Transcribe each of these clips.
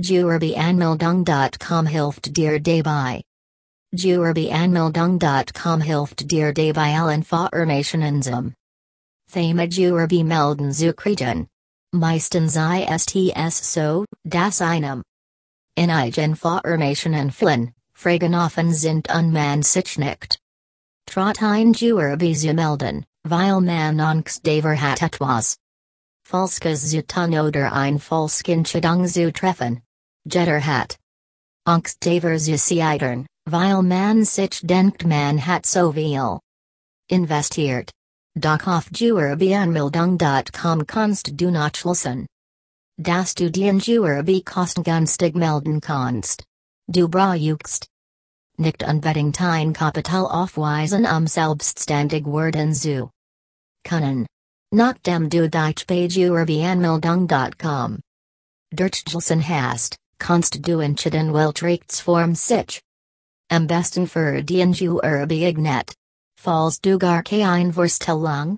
Gewerbeanmeldung.com Hilft dir dabei. Gewerbeanmeldung.com Hilft dir dabei allen Informationen zum Thema Juerbe melden zu kriegen. Meistens ISTS so, das einem. In eigen Informationen fliehen, fragen offen sind unman sich nicht. Trot ein Juerbe zu melden, weil man Angst davor hat etwas. Falsches zu tun oder ein Falschentscheidung zu treffen. Jetter hat. Zu scheitern, weil man sich denkt man hat so viel. Investiert. Doch auf Gewerbeanmeldung.com kannst du nachlesen. Dass du den Juerbe kostengünstig melden kannst. Du brauchst nicht unbedingt ein Kapital aufweisen um selbstständig werden zu können. Nachdem du dich bei Gewerbeanmeldung.com Durchgelesen hast, welches Form sich am besten für den Juerbe eignet. Falls du gar keine Vorstellung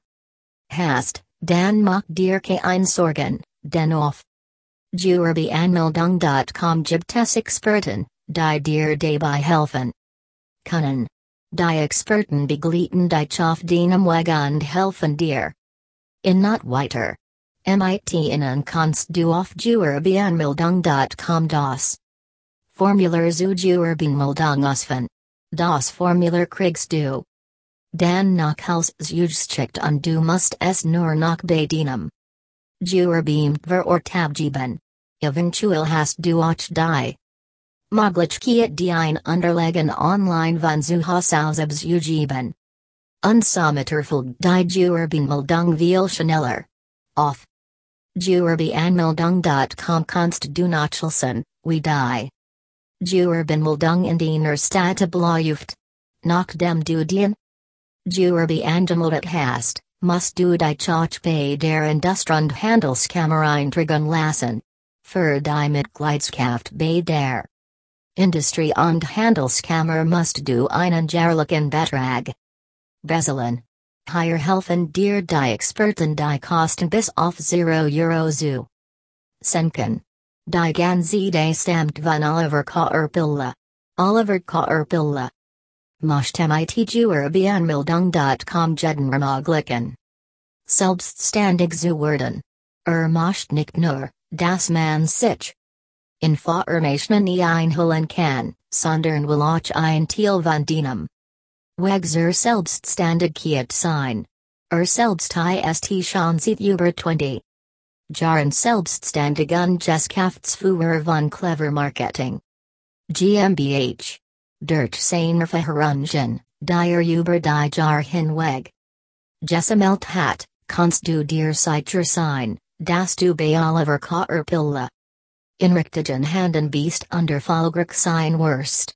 hast, dann mach dir keine Sorgen, denn auf Gewerbeanmeldung.com gibt es Experten, die dir dabei helfen können. Die Experten begleiten dich auf deinem Weg und helfen dir. In not weiter. MIT innen kannst du auf Gewerbeanmeldung.com das Formular zu Juerbeanmeldung ausfinden. Das Formular kriegst du. Dan nach Hals Zugschickt und du musst es nur nach bedienen. Juerbeam ver or tabgeben. Eventuell hast du auch die. Möglichkeit die ein Unterlegen online von zu Hause ausgeben. Unsummitterfolgt die Juerbeanmeldung viel schneller. Auf Gewerbeanmeldung.com kannst du nachlesen, wie die Juerbeanmeldung in deiner Stadt abläuft. Nachdem du den Juerbeangemeldet hast, must du dich auch bei der Indust- und Handelskammer eintragen lassen. Für die Mitgliedschaft bei der Industrie- und Handelskammer must du einen jährlichen Betrag bezahlen. Hier helfen dir die Experten die Kosten bis off 0 Euro zu senken. Die ganze Idee stammt von Oliver Kaerpilla. Oliver Kaerpilla. Möchte mit Gewerbeanmeldung.com jeden ermöglichen. Selbstständig zu werden. Er möchte nicht nur, das man sich Informationen einholen kann, sondern will auch ein Teil von deinem Weg zur Selbstständigkeit sein. Er selbst ist schon seit über 20 Jahren selbstständig und Geschäftsführer von Clever Marketing. GmbH. Durch seine Verhörungen, der über die Jahr hinweg. Gesammelt hat, kannst du dir sicher sein, dass du bei Oliver Kaerpilla. Inrichtigen Handen Beast under Folgrich sein Wurst.